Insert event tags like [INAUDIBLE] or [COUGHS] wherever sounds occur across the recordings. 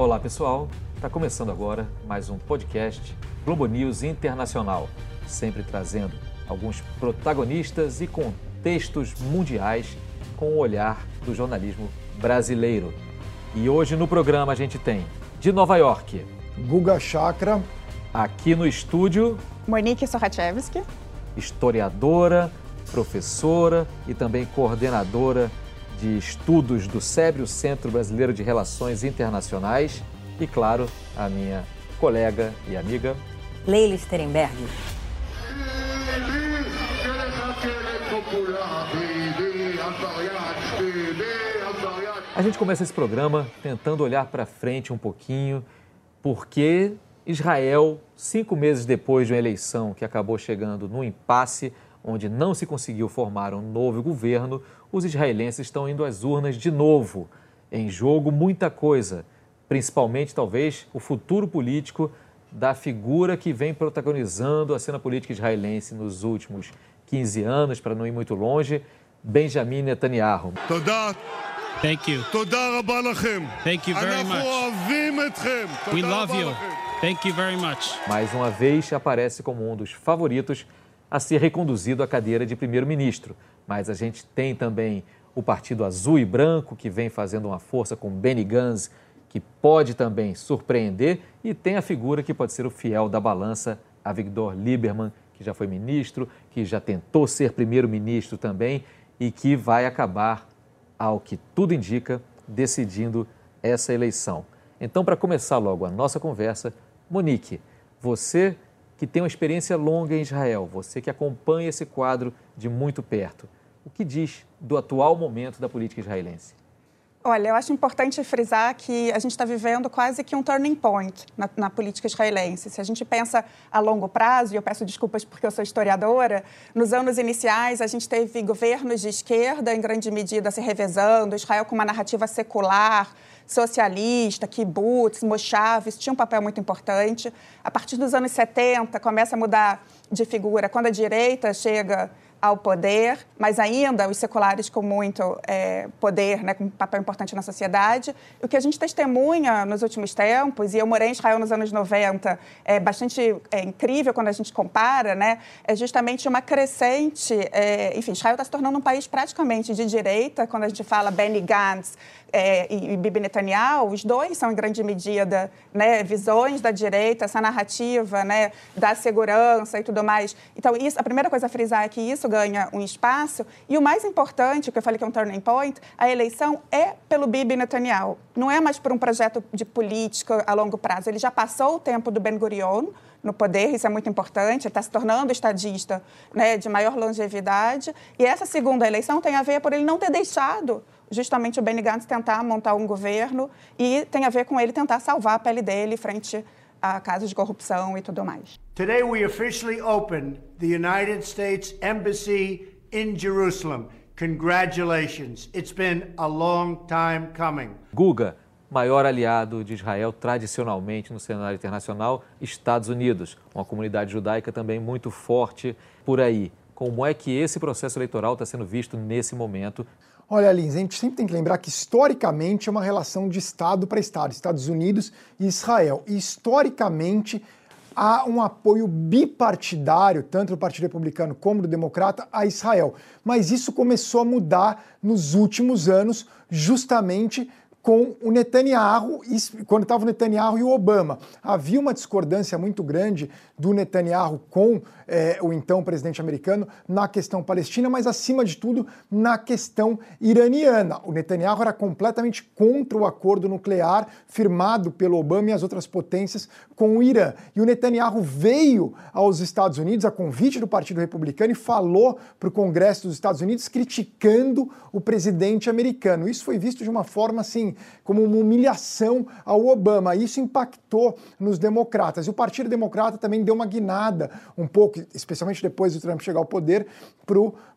Olá pessoal, está começando agora mais um podcast Globo News Internacional, sempre trazendo alguns protagonistas e contextos mundiais com o olhar do jornalismo brasileiro. E hoje no programa a gente tem de Nova York, Guga Chakra, aqui no estúdio, Monique Sorachevski, historiadora, professora e também coordenadora de estudos do SEBRE, o Centro Brasileiro de Relações Internacionais, e, claro, a minha colega e amiga Leila Sterenberg. A gente começa esse programa tentando olhar para frente um pouquinho, porque Israel, cinco meses depois de uma eleição que acabou chegando no impasse, onde não se conseguiu formar um novo governo, os israelenses estão indo às urnas de novo. Em jogo, muita coisa, principalmente, talvez, o futuro político da figura que vem protagonizando a cena política israelense nos últimos 15 anos, para não ir muito longe, Benjamin Netanyahu. Thank you. Thank you very much. We love you. Thank you very much. Mais uma vez aparece como um dos favoritos a ser reconduzido à cadeira de primeiro-ministro. Mas a gente tem também o Partido Azul e Branco, que vem fazendo uma força com Benny Gantz, que pode também surpreender, e tem a figura que pode ser o fiel da balança, a Victor Lieberman, que já foi ministro, que já tentou ser primeiro-ministro também e que vai acabar, ao que tudo indica, decidindo essa eleição. Então, para começar logo a nossa conversa, Monique, você que tem uma experiência longa em Israel, você que acompanha esse quadro de muito perto, o que diz do atual momento da política israelense? Olha, eu acho importante frisar que a gente está vivendo quase que um turning point na, na, política israelense. Se a gente pensa a longo prazo, e eu peço desculpas porque eu sou historiadora, nos anos iniciais a gente teve governos de esquerda, em grande medida, se revezando, Israel com uma narrativa secular, socialista, kibbutz, moshavs, tinha um papel muito importante. A partir dos anos 70, começa a mudar de figura quando a direita chega ao poder, mas ainda os seculares com muito é, poder, né, com um papel importante na sociedade. O que a gente testemunha nos últimos tempos, e eu morei em Israel nos anos 90, é bastante é, incrível quando a gente compara, né, é justamente uma crescente. É, enfim, Israel está se tornando um país praticamente de direita, quando a gente fala Benny Gantz, é, e, e Bibi Netanyahu, os dois são, em grande medida, né, visões da direita, essa narrativa né, da segurança e tudo mais. Então, isso, a primeira coisa a frisar é que isso ganha um espaço. E o mais importante, que eu falei que é um turning point, a eleição é pelo Bibi Netanyahu. Não é mais por um projeto de política a longo prazo. Ele já passou o tempo do Ben Gurion, no poder, isso é muito importante, está se tornando estadista né, de maior longevidade. E essa segunda eleição tem a ver por ele não ter deixado justamente o Benny Gantz tentar montar um governo e tem a ver com ele tentar salvar a pele dele frente a casos de corrupção e tudo mais. Today we officially opened the United States Embassy in Jerusalem. Congratulations. It's been a long time coming. Guga, maior aliado de Israel tradicionalmente no cenário internacional, Estados Unidos, uma comunidade judaica também muito forte por aí. Como é que esse processo eleitoral está sendo visto nesse momento? Olha, Lins, a gente sempre tem que lembrar que historicamente é uma relação de Estado para Estado, Estados Unidos e Israel. E historicamente há um apoio bipartidário, tanto do Partido Republicano como do Democrata, a Israel. Mas isso começou a mudar nos últimos anos, justamente com o Netanyahu, quando estava o Netanyahu e o Obama. Havia uma discordância muito grande do Netanyahu com é, o então presidente americano na questão palestina, mas acima de tudo na questão iraniana. O Netanyahu era completamente contra o acordo nuclear firmado pelo Obama e as outras potências com o Irã. E o Netanyahu veio aos Estados Unidos a convite do Partido Republicano e falou para o Congresso dos Estados Unidos criticando o presidente americano. Isso foi visto de uma forma assim como uma humilhação ao Obama. Isso impactou nos democratas. E o Partido Democrata também deu uma guinada um pouco, especialmente depois do Trump chegar ao poder,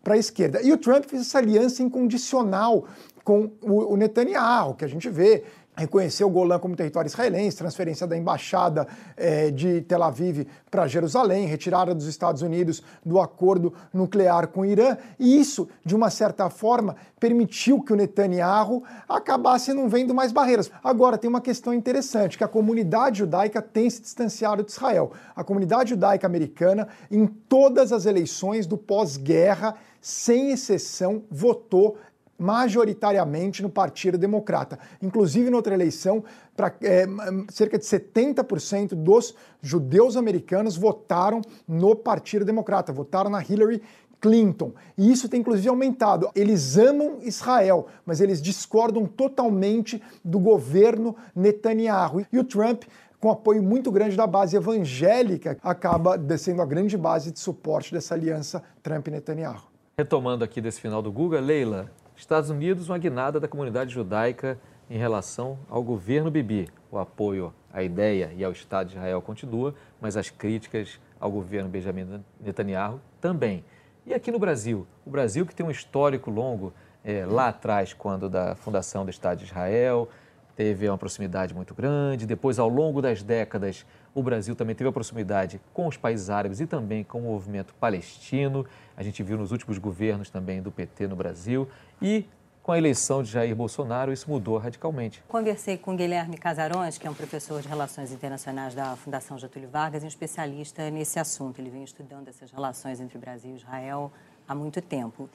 para a esquerda. E o Trump fez essa aliança incondicional com o, o Netanyahu, que a gente vê reconheceu o Golã como território israelense, transferência da embaixada eh, de Tel Aviv para Jerusalém, retirada dos Estados Unidos do acordo nuclear com o Irã, e isso, de uma certa forma, permitiu que o Netanyahu acabasse não vendo mais barreiras. Agora, tem uma questão interessante, que a comunidade judaica tem se distanciado de Israel. A comunidade judaica americana, em todas as eleições do pós-guerra, sem exceção, votou majoritariamente no Partido Democrata. Inclusive, na outra eleição, pra, é, cerca de 70% dos judeus americanos votaram no Partido Democrata, votaram na Hillary Clinton. E isso tem inclusive aumentado. Eles amam Israel, mas eles discordam totalmente do governo Netanyahu. E o Trump com apoio muito grande da base evangélica, acaba descendo a grande base de suporte dessa aliança Trump-Netanyahu. Retomando aqui desse final do Google, Leila, Estados Unidos, uma guinada da comunidade judaica em relação ao governo Bibi. O apoio à ideia e ao Estado de Israel continua, mas as críticas ao governo Benjamin Netanyahu também. E aqui no Brasil? O Brasil que tem um histórico longo é, lá atrás, quando da fundação do Estado de Israel, teve uma proximidade muito grande. Depois, ao longo das décadas, o Brasil também teve a proximidade com os países árabes e também com o movimento palestino. A gente viu nos últimos governos também do PT no Brasil. E com a eleição de Jair Bolsonaro, isso mudou radicalmente. Conversei com Guilherme Casarões, que é um professor de Relações Internacionais da Fundação Getúlio Vargas e um especialista nesse assunto. Ele vem estudando essas relações entre Brasil e Israel há muito tempo.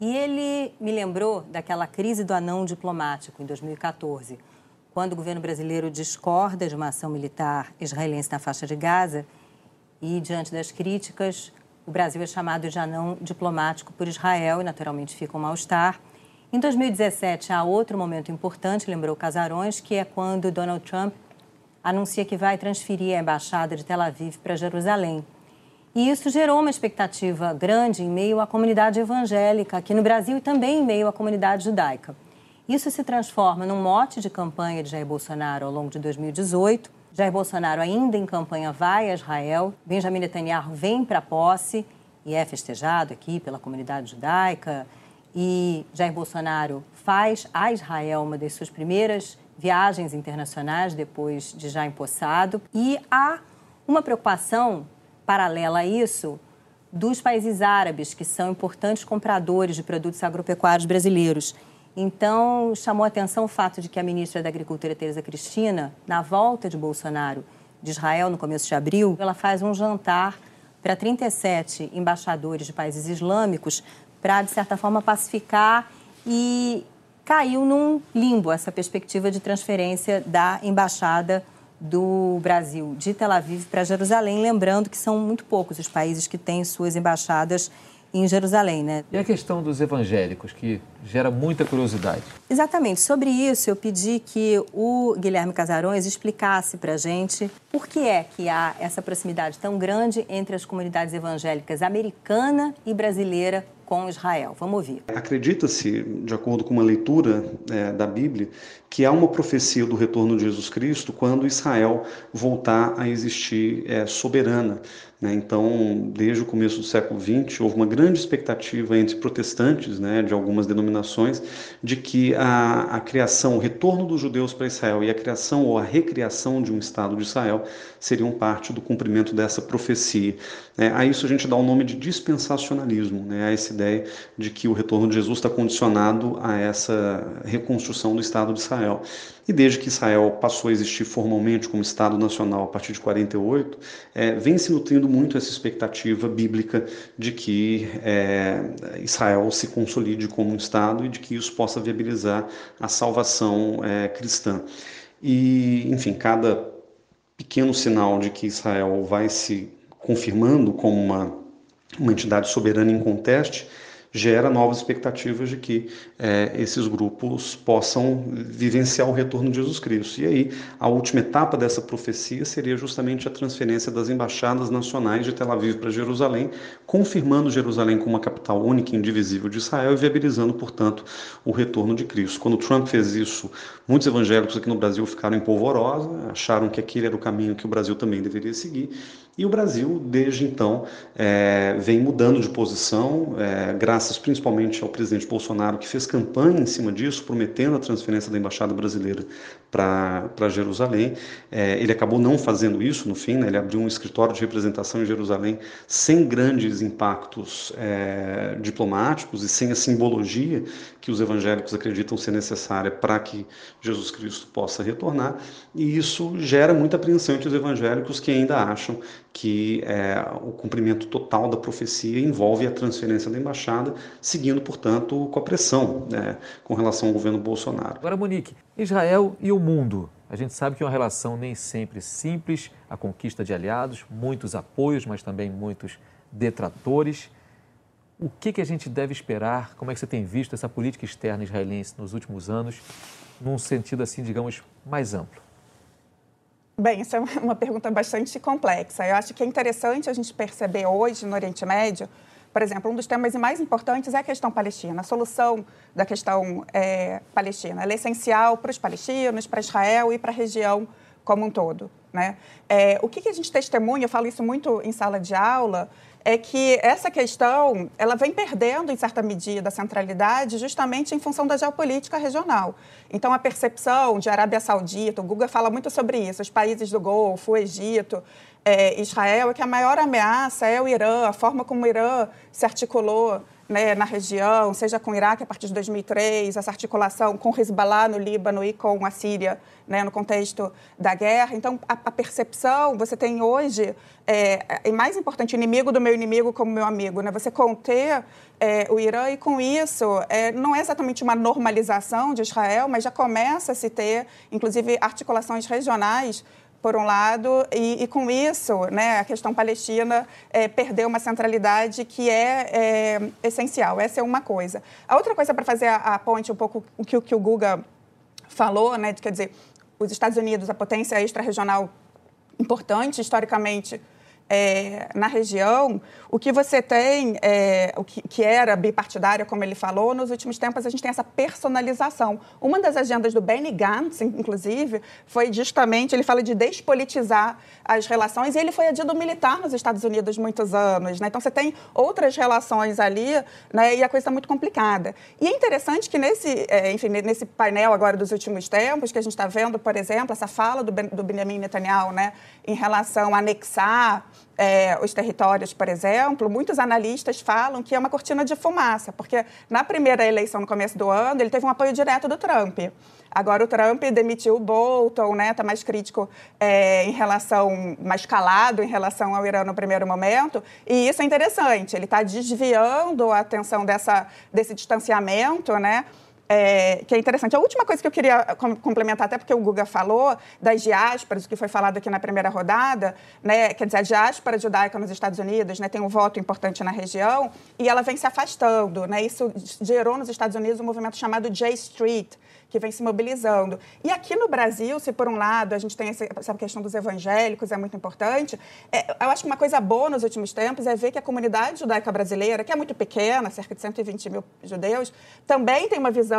E ele me lembrou daquela crise do anão diplomático em 2014, quando o governo brasileiro discorda de uma ação militar israelense na faixa de Gaza e, diante das críticas, o Brasil é chamado de anão diplomático por Israel e, naturalmente, fica um mal-estar. Em 2017, há outro momento importante, lembrou Casarões, que é quando Donald Trump anuncia que vai transferir a embaixada de Tel Aviv para Jerusalém. E isso gerou uma expectativa grande em meio à comunidade evangélica aqui no Brasil e também em meio à comunidade judaica. Isso se transforma num mote de campanha de Jair Bolsonaro ao longo de 2018 Jair Bolsonaro, ainda em campanha, vai a Israel. Benjamin Netanyahu vem para a posse e é festejado aqui pela comunidade judaica. E Jair Bolsonaro faz a Israel uma das suas primeiras viagens internacionais depois de já empossado. E há uma preocupação paralela a isso dos países árabes, que são importantes compradores de produtos agropecuários brasileiros. Então, chamou atenção o fato de que a ministra da Agricultura, Tereza Cristina, na volta de Bolsonaro de Israel, no começo de abril, ela faz um jantar para 37 embaixadores de países islâmicos para, de certa forma, pacificar e caiu num limbo essa perspectiva de transferência da embaixada do Brasil de Tel Aviv para Jerusalém, lembrando que são muito poucos os países que têm suas embaixadas em Jerusalém, né? E a questão dos evangélicos, que gera muita curiosidade. Exatamente. Sobre isso, eu pedi que o Guilherme Casarões explicasse para a gente por que é que há essa proximidade tão grande entre as comunidades evangélicas americana e brasileira com Israel. Vamos ouvir. Acredita-se, de acordo com uma leitura é, da Bíblia, que há uma profecia do retorno de Jesus Cristo quando Israel voltar a existir é, soberana. Né? Então, desde o começo do século XX, houve uma grande expectativa entre protestantes né, de algumas denominações de que a, a criação, o retorno dos judeus para Israel e a criação ou a recriação de um Estado de Israel seriam parte do cumprimento dessa profecia. É, a isso a gente dá o nome de dispensacionalismo, né, a essa ideia de que o retorno de Jesus está condicionado a essa reconstrução do Estado de Israel. E desde que Israel passou a existir formalmente como Estado nacional a partir de 48, é, vem se nutrindo muito essa expectativa bíblica de que é, Israel se consolide como um Estado e de que isso possa viabilizar a salvação é, cristã. E, enfim, cada pequeno sinal de que Israel vai se confirmando como uma, uma entidade soberana em conteste gera novas expectativas de que é, esses grupos possam vivenciar o retorno de Jesus Cristo. E aí, a última etapa dessa profecia seria justamente a transferência das embaixadas nacionais de Tel Aviv para Jerusalém, confirmando Jerusalém como uma capital única e indivisível de Israel e viabilizando, portanto, o retorno de Cristo. Quando Trump fez isso, muitos evangélicos aqui no Brasil ficaram em polvorosa, acharam que aquele era o caminho que o Brasil também deveria seguir. E o Brasil, desde então, é, vem mudando de posição, é, graças principalmente ao presidente Bolsonaro, que fez campanha em cima disso, prometendo a transferência da embaixada brasileira para Jerusalém. É, ele acabou não fazendo isso no fim, né? ele abriu um escritório de representação em Jerusalém sem grandes impactos é, diplomáticos e sem a simbologia que os evangélicos acreditam ser necessária para que Jesus Cristo possa retornar. E isso gera muita apreensão entre os evangélicos que ainda acham que é, o cumprimento total da profecia envolve a transferência da embaixada, seguindo, portanto, com a pressão né, com relação ao governo Bolsonaro. Agora, Monique, Israel e o mundo. A gente sabe que é uma relação nem sempre simples, a conquista de aliados, muitos apoios, mas também muitos detratores. O que, que a gente deve esperar? Como é que você tem visto essa política externa israelense nos últimos anos, num sentido assim, digamos, mais amplo? Bem, isso é uma pergunta bastante complexa. Eu acho que é interessante a gente perceber hoje no Oriente Médio por exemplo, um dos temas mais importantes é a questão palestina. A solução da questão é, palestina ela é essencial para os palestinos, para Israel e para a região como um todo. Né? É, o que, que a gente testemunha, eu falo isso muito em sala de aula, é que essa questão ela vem perdendo, em certa medida, a centralidade justamente em função da geopolítica regional. Então, a percepção de Arábia Saudita, o Guga fala muito sobre isso, os países do Golfo, o Egito, é, Israel, é que a maior ameaça é o Irã, a forma como o Irã se articulou né, na região, seja com o Iraque a partir de 2003, essa articulação com Hezbollah no Líbano e com a Síria né, no contexto da guerra. Então, a, a percepção, você tem hoje, é, e mais importante, inimigo do meu inimigo como meu amigo, né, você conter é, o Irã e com isso é, não é exatamente uma normalização de Israel, mas já começa a se ter, inclusive, articulações regionais por um lado, e, e, com isso, né, a questão palestina é, perdeu uma centralidade que é, é, essencial. Essa é uma coisa. A outra coisa, para fazer a, a, ponte um pouco o que, que o Guga falou, né, quer dizer, os Estados Unidos, a potência extra-regional importante historicamente é, na região, o que você tem, é, o que, que, era bipartidária, como ele falou, nos últimos tempos a gente tem essa personalização. Uma das agendas do Benny Gantz, inclusive, foi justamente, ele fala de despolitizar as relações, e ele foi adido militar nos Estados Unidos muitos anos. Né? Então você tem outras relações ali, né? e a coisa está muito complicada. E é interessante que nesse, é, enfim, nesse painel agora dos últimos tempos, que a gente está vendo, por exemplo, essa fala do, ben, do Benjamin Netanyahu né? em relação a anexar é, os territórios, por exemplo, muitos analistas falam que é uma cortina de fumaça, porque na primeira eleição, no começo do ano, ele teve um apoio direto do Trump. Agora o Trump demitiu o Bolton, né? Está mais crítico é, em relação, mais calado em relação ao Irã no primeiro momento. E isso é interessante. Ele está desviando a atenção dessa, desse distanciamento, né? É, que é interessante. A última coisa que eu queria complementar, até porque o Guga falou das diásporas, o que foi falado aqui na primeira rodada, né, quer dizer, a diáspora judaica nos Estados Unidos né, tem um voto importante na região e ela vem se afastando. Né, isso gerou nos Estados Unidos um movimento chamado J Street, que vem se mobilizando. E aqui no Brasil, se por um lado a gente tem essa questão dos evangélicos, é muito importante, é, eu acho que uma coisa boa nos últimos tempos é ver que a comunidade judaica brasileira, que é muito pequena, cerca de 120 mil judeus, também tem uma visão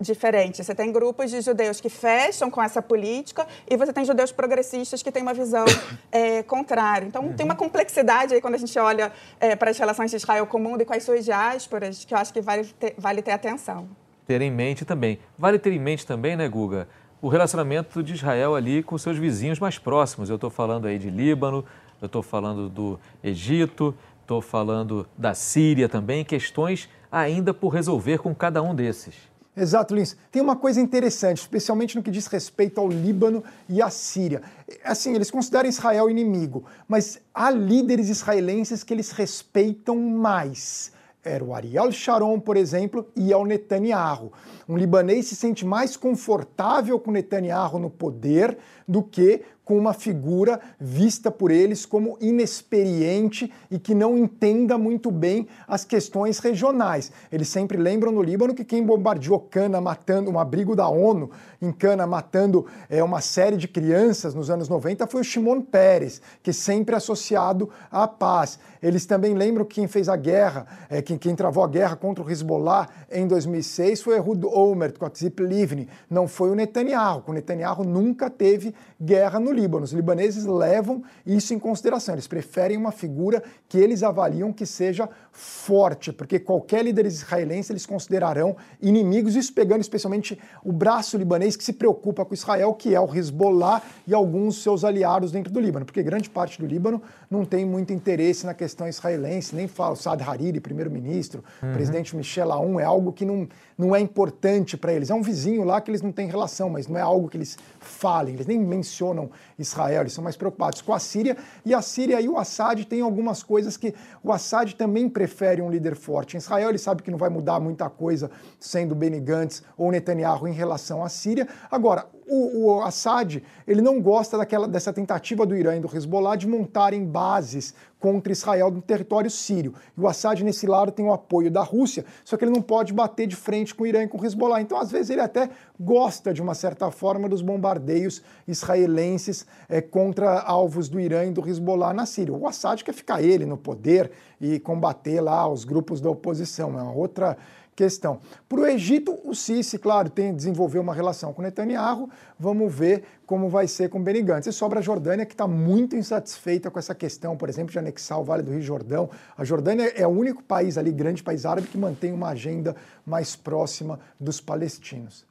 diferente. Você tem grupos de judeus que fecham com essa política e você tem judeus progressistas que têm uma visão é, [COUGHS] contrária. Então, uhum. tem uma complexidade aí quando a gente olha é, para as relações de Israel com o mundo e com as suas diásporas, que eu acho que vale ter, vale ter atenção ter em mente também. Vale ter em mente também, né, Guga, o relacionamento de Israel ali com seus vizinhos mais próximos. Eu estou falando aí de Líbano, eu estou falando do Egito, estou falando da Síria também, questões ainda por resolver com cada um desses. Exato, Lins. Tem uma coisa interessante, especialmente no que diz respeito ao Líbano e à Síria. Assim, eles consideram Israel inimigo, mas há líderes israelenses que eles respeitam mais era o Ariel Sharon, por exemplo, e ao Netanyahu. Um libanês se sente mais confortável com Netanyahu no poder do que com uma figura vista por eles como inexperiente e que não entenda muito bem as questões regionais. Eles sempre lembram no Líbano que quem bombardeou Cana matando um abrigo da ONU em Cana matando é, uma série de crianças nos anos 90 foi o Shimon Peres, que sempre é associado à paz. Eles também lembram que quem fez a guerra, é, quem, quem travou a guerra contra o Hezbollah em 2006 foi Ehud Olmert com a Tzip Livni, não foi o Netanyahu. O Netanyahu nunca teve guerra no Líbano. Os libaneses levam isso em consideração. Eles preferem uma figura que eles avaliam que seja forte, porque qualquer líder israelense eles considerarão inimigos, isso pegando especialmente o braço libanês que se preocupa com Israel, que é o Hezbollah e alguns seus aliados dentro do Líbano, porque grande parte do Líbano não tem muito interesse na questão israelense, nem fala o Saad Hariri, primeiro-ministro, uhum. presidente Michel Aoun, é algo que não, não é importante para eles. É um vizinho lá que eles não têm relação, mas não é algo que eles falem, eles nem mencionam Israel, eles são mais preocupados com a Síria, e a Síria e o Assad têm algumas coisas que o Assad também prefere um líder forte. Em Israel ele sabe que não vai mudar muita coisa sendo Benny Gantz ou Netanyahu em relação à Síria. Agora, o, o, Assad ele não gosta daquela, dessa tentativa do Irã e do Hezbollah de montarem bases contra Israel no território sírio. E o Assad, nesse lado, tem o apoio da Rússia, só que ele não pode bater de frente com o Irã e com o Hezbollah. Então, às vezes, ele até gosta, de uma certa forma, dos bombardeios israelenses é, contra alvos do Irã e do Hezbollah na Síria. O Assad quer ficar ele no poder e combater lá os grupos da oposição. É uma outra questão. Para o Egito, o Sisi, claro, tem desenvolver uma relação com Netanyahu. Vamos ver como vai ser com Benny Gantz. E sobra a Jordânia, que está muito insatisfeita com essa questão, por exemplo, de anexar o Vale do Rio Jordão. A Jordânia é o único país ali, grande país árabe, que mantém uma agenda mais próxima dos palestinos.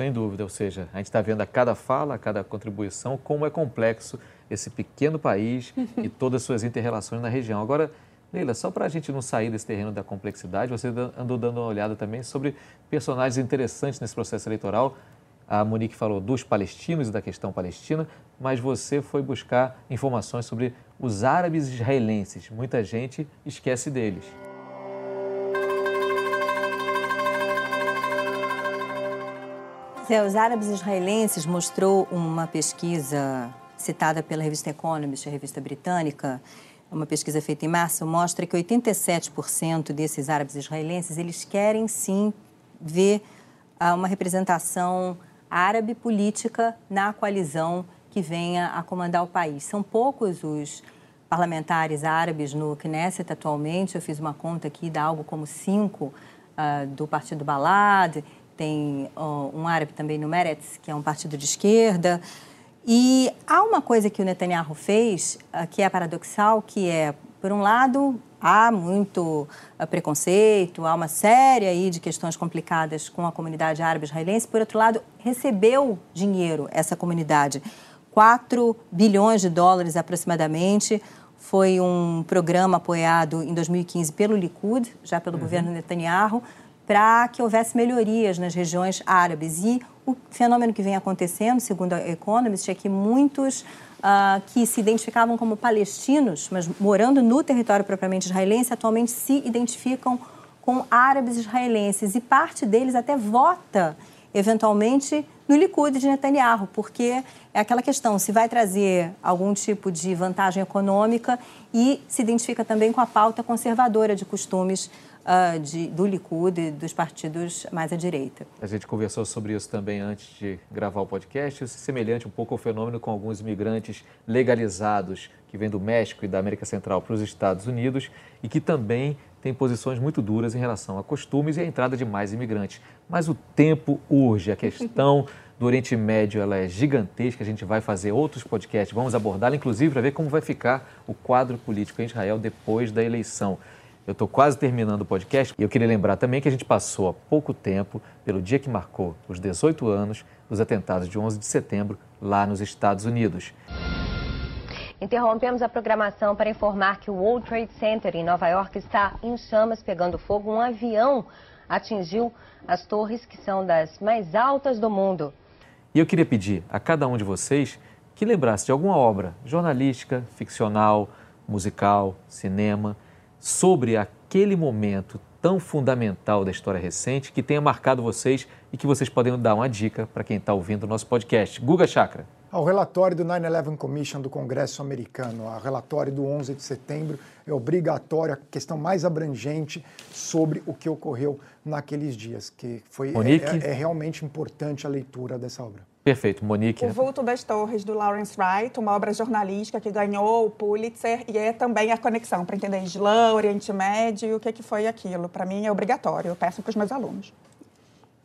Sem dúvida, ou seja, a gente está vendo a cada fala, a cada contribuição, como é complexo esse pequeno país [LAUGHS] e todas as suas interrelações na região. Agora, Leila, só para a gente não sair desse terreno da complexidade, você andou dando uma olhada também sobre personagens interessantes nesse processo eleitoral. A Monique falou dos palestinos e da questão palestina, mas você foi buscar informações sobre os árabes israelenses. Muita gente esquece deles. É, os árabes israelenses mostrou uma pesquisa citada pela revista Economist, a revista britânica, uma pesquisa feita em março mostra que 87% desses árabes israelenses eles querem sim ver ah, uma representação árabe política na coalizão que venha a comandar o país. São poucos os parlamentares árabes no Knesset atualmente. Eu fiz uma conta aqui, dá algo como cinco uh, do Partido Balad, tem uh, um árabe também no Meretz, que é um partido de esquerda. E há uma coisa que o Netanyahu fez uh, que é paradoxal, que é, por um lado, há muito uh, preconceito, há uma série aí de questões complicadas com a comunidade árabe israelense, por outro lado, recebeu dinheiro essa comunidade, 4 bilhões de dólares aproximadamente, foi um programa apoiado em 2015 pelo Likud, já pelo uhum. governo Netanyahu, para que houvesse melhorias nas regiões árabes. E o fenômeno que vem acontecendo, segundo a Economist, é que muitos uh, que se identificavam como palestinos, mas morando no território propriamente israelense, atualmente se identificam com árabes israelenses. E parte deles até vota eventualmente no Likud de Netanyahu, porque é aquela questão, se vai trazer algum tipo de vantagem econômica e se identifica também com a pauta conservadora de costumes uh, de, do Likud e dos partidos mais à direita. A gente conversou sobre isso também antes de gravar o podcast, isso é semelhante um pouco ao fenômeno com alguns imigrantes legalizados que vêm do México e da América Central para os Estados Unidos e que também têm posições muito duras em relação a costumes e a entrada de mais imigrantes. Mas o tempo urge, a questão do Oriente Médio ela é gigantesca, a gente vai fazer outros podcasts, vamos abordá-la, inclusive para ver como vai ficar o quadro político em Israel depois da eleição. Eu estou quase terminando o podcast e eu queria lembrar também que a gente passou há pouco tempo pelo dia que marcou os 18 anos dos atentados de 11 de setembro lá nos Estados Unidos. Interrompemos a programação para informar que o World Trade Center em Nova York está em chamas, pegando fogo. Um avião atingiu as torres que são das mais altas do mundo. E eu queria pedir a cada um de vocês que lembrasse de alguma obra jornalística, ficcional, musical, cinema sobre aquele momento tão fundamental da história recente que tenha marcado vocês e que vocês podem dar uma dica para quem está ouvindo o nosso podcast. Guga Chakra. O relatório do 9-11 Commission do Congresso americano, o relatório do 11 de setembro, é obrigatório, a questão mais abrangente sobre o que ocorreu naqueles dias, que foi é, é, é realmente importante a leitura dessa obra. Perfeito, Monique. O Vulto das Torres, do Lawrence Wright, uma obra jornalística que ganhou o Pulitzer e é também a conexão para entender Islã, Oriente Médio e o que, que foi aquilo. Para mim é obrigatório, eu peço para os meus alunos.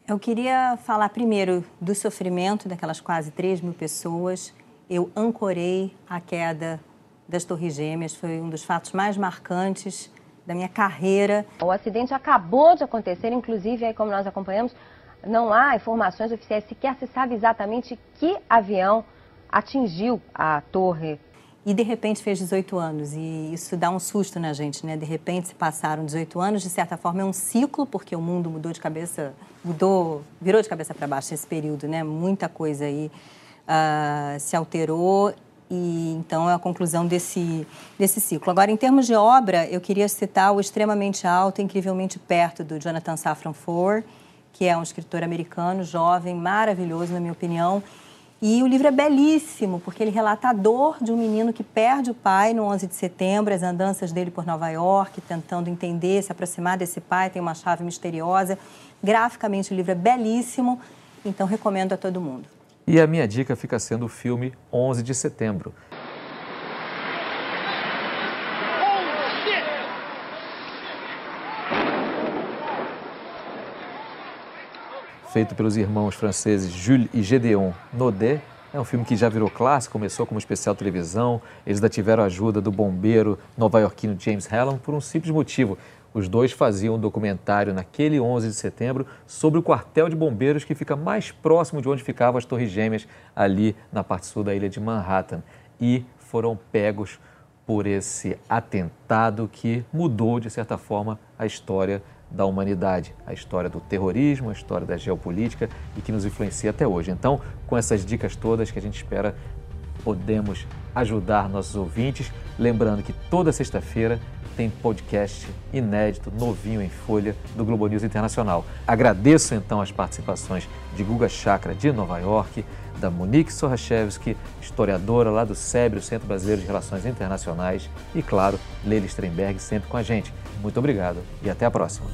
Eu queria falar primeiro do sofrimento daquelas quase 3 mil pessoas eu ancorei a queda das Torres Gêmeas. Foi um dos fatos mais marcantes da minha carreira. O acidente acabou de acontecer, inclusive, aí como nós acompanhamos, não há informações oficiais, sequer se sabe exatamente que avião atingiu a torre. E de repente fez 18 anos, e isso dá um susto na gente, né? De repente se passaram 18 anos, de certa forma é um ciclo, porque o mundo mudou de cabeça, mudou, virou de cabeça para baixo nesse período, né? Muita coisa aí uh, se alterou e então é a conclusão desse, desse ciclo. Agora, em termos de obra, eu queria citar o extremamente alto, incrivelmente perto do Jonathan Safran Foer, que é um escritor americano, jovem, maravilhoso, na minha opinião. E o livro é belíssimo, porque ele relata a dor de um menino que perde o pai no 11 de setembro, as andanças dele por Nova York, tentando entender, se aproximar desse pai, tem uma chave misteriosa. Graficamente, o livro é belíssimo, então recomendo a todo mundo. E a minha dica fica sendo o filme 11 de setembro. Feito pelos irmãos franceses Jules e Gedeon Naudet, é um filme que já virou clássico, começou como especial televisão. Eles ainda tiveram a ajuda do bombeiro nova-iorquino James Hallam por um simples motivo. Os dois faziam um documentário naquele 11 de setembro sobre o quartel de bombeiros que fica mais próximo de onde ficavam as Torres Gêmeas, ali na parte sul da ilha de Manhattan. E foram pegos por esse atentado que mudou, de certa forma, a história da humanidade, a história do terrorismo, a história da geopolítica e que nos influencia até hoje. Então, com essas dicas todas que a gente espera, podemos ajudar nossos ouvintes. Lembrando que toda sexta-feira tem podcast inédito, novinho em folha, do Globo News Internacional. Agradeço então as participações de Guga Chakra, de Nova York, da Monique Sorachevski, historiadora lá do SEBRE, o Centro Brasileiro de Relações Internacionais, e claro, Leila Strenberg sempre com a gente. Muito obrigado e até a próxima.